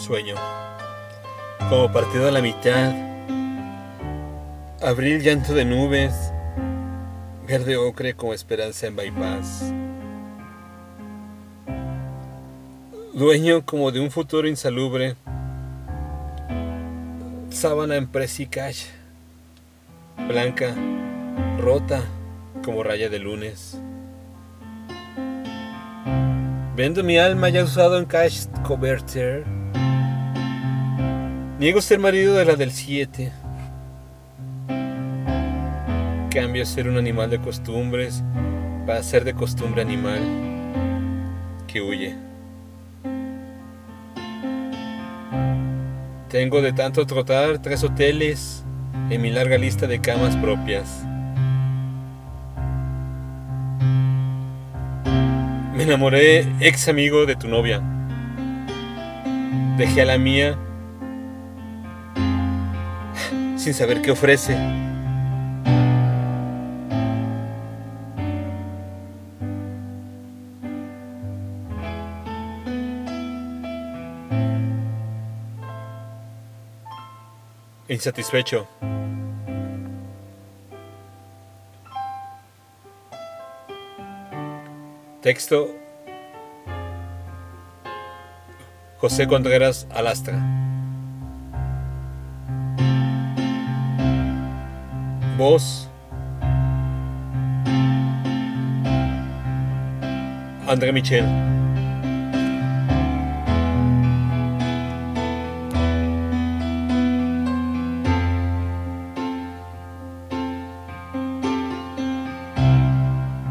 Sueño. Como partido a la mitad. Abril llanto de nubes. Verde ocre como esperanza en bypass. Dueño como de un futuro insalubre. Sábana en press y cash. Blanca, rota como raya de lunes. Vendo mi alma ya usado en cash converter. Niego ser marido de la del 7. Cambio ser un animal de costumbres para ser de costumbre animal que huye. Tengo de tanto trotar tres hoteles en mi larga lista de camas propias. Me enamoré ex amigo de tu novia. Dejé a la mía sin saber qué ofrece. Insatisfecho. Texto José Contreras Alastra. Voz André Michel.